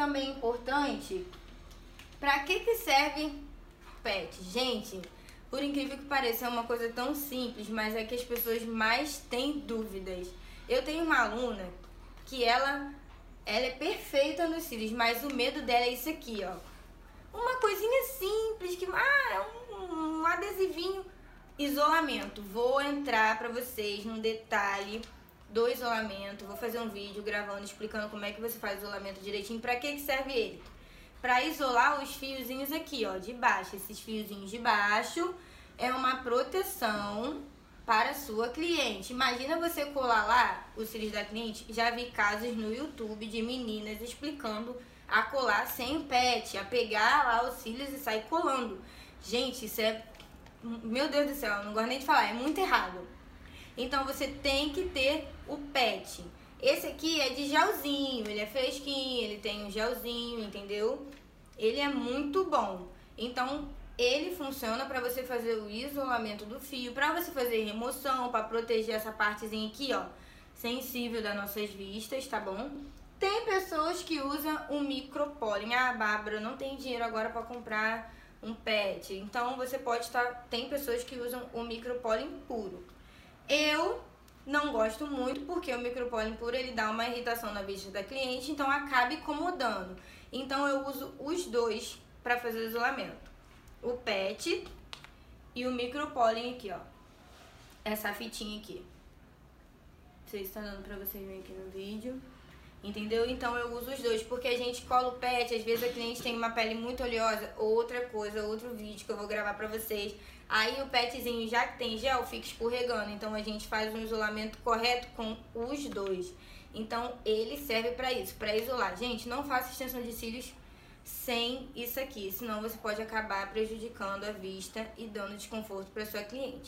também importante, para que que serve pet? Gente, por incrível que pareça, é uma coisa tão simples, mas é que as pessoas mais têm dúvidas. Eu tenho uma aluna que ela ela é perfeita nos cílios, mas o medo dela é isso aqui, ó. Uma coisinha simples que ah, é um, um adesivinho isolamento. Vou entrar para vocês num detalhe do isolamento. Vou fazer um vídeo gravando explicando como é que você faz o isolamento direitinho. Para que que serve ele? Para isolar os fiozinhos aqui, ó, de baixo. Esses fiozinhos de baixo é uma proteção para sua cliente. Imagina você colar lá os cílios da cliente. Já vi casos no YouTube de meninas explicando a colar sem pet, a pegar lá os cílios e sair colando. Gente, isso é. Meu Deus do céu, não gosto nem de falar, é muito errado. Então você tem que ter. Esse aqui é de gelzinho, ele é fresquinho, ele tem um gelzinho, entendeu? Ele é muito bom. Então ele funciona para você fazer o isolamento do fio, para você fazer remoção, para proteger essa partezinha aqui, ó, sensível das nossas vistas, tá bom? Tem pessoas que usam o micropólen. Ah, Bárbara, não tem dinheiro agora para comprar um pet. Então você pode estar. Tá... Tem pessoas que usam o micropólen puro. Eu não gosto muito porque o micropólen puro ele dá uma irritação na vista da cliente, então acaba incomodando. Então eu uso os dois para fazer o isolamento o pet e o micropólen aqui, ó. Essa fitinha aqui. Não sei se tá dando pra vocês verem aqui no vídeo. Entendeu? Então eu uso os dois, porque a gente cola o pet, às vezes a cliente tem uma pele muito oleosa, outra coisa, outro vídeo que eu vou gravar pra vocês. Aí o petzinho, já que tem gel, fica escorregando. Então a gente faz um isolamento correto com os dois. Então ele serve pra isso, pra isolar. Gente, não faça extensão de cílios sem isso aqui, senão você pode acabar prejudicando a vista e dando desconforto para sua cliente.